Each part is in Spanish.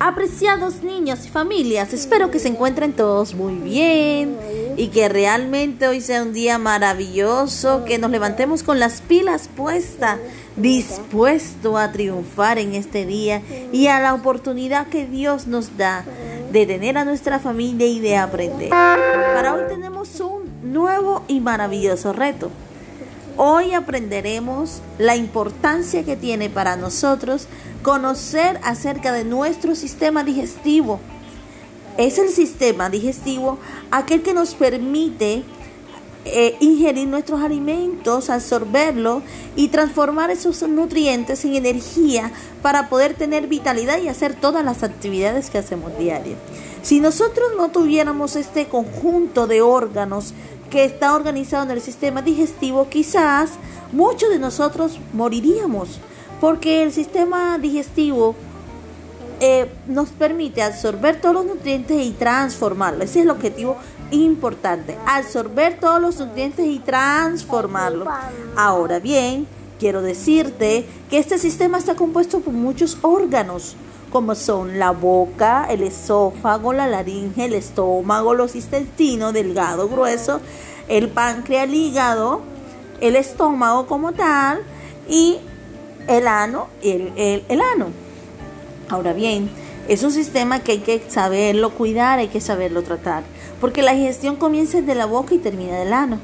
Apreciados niños y familias, espero que se encuentren todos muy bien y que realmente hoy sea un día maravilloso, que nos levantemos con las pilas puestas, dispuesto a triunfar en este día y a la oportunidad que Dios nos da de tener a nuestra familia y de aprender. Para hoy tenemos un nuevo y maravilloso reto. Hoy aprenderemos la importancia que tiene para nosotros conocer acerca de nuestro sistema digestivo. Es el sistema digestivo aquel que nos permite eh, ingerir nuestros alimentos, absorberlos y transformar esos nutrientes en energía para poder tener vitalidad y hacer todas las actividades que hacemos diario. Si nosotros no tuviéramos este conjunto de órganos que está organizado en el sistema digestivo, quizás muchos de nosotros moriríamos, porque el sistema digestivo eh, nos permite absorber todos los nutrientes y transformarlos. Ese es el objetivo importante, absorber todos los nutrientes y transformarlos. Ahora bien, quiero decirte que este sistema está compuesto por muchos órganos como son la boca, el esófago, la laringe, el estómago, los intestinos, delgado, grueso, el páncreas, el hígado, el estómago como tal y el ano, el, el, el ano. Ahora bien, es un sistema que hay que saberlo cuidar, hay que saberlo tratar, porque la digestión comienza desde la boca y termina del ano.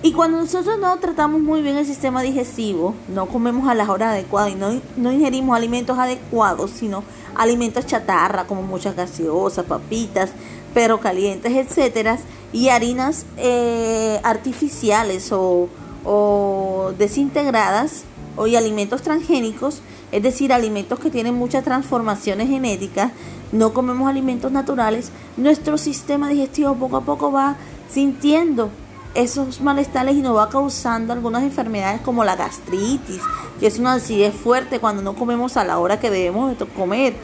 Y cuando nosotros no tratamos muy bien el sistema digestivo, no comemos a las horas adecuadas y no, no ingerimos alimentos adecuados, sino alimentos chatarra como muchas gaseosas, papitas, pero calientes, etcétera, y harinas eh, artificiales o, o desintegradas o y alimentos transgénicos, es decir, alimentos que tienen muchas transformaciones genéticas, no comemos alimentos naturales, nuestro sistema digestivo poco a poco va sintiendo esos malestares y nos va causando algunas enfermedades como la gastritis, que es una acidez fuerte cuando no comemos a la hora que debemos comer,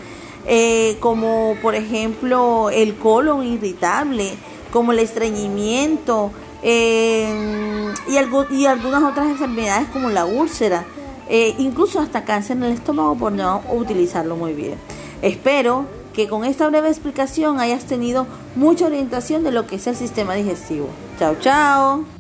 eh, como por ejemplo el colon irritable, como el estreñimiento eh, y, y, algunas otras enfermedades como la úlcera, eh, incluso hasta cáncer en el estómago por no utilizarlo muy bien. Espero que con esta breve explicación hayas tenido mucha orientación de lo que es el sistema digestivo. Chao, chao.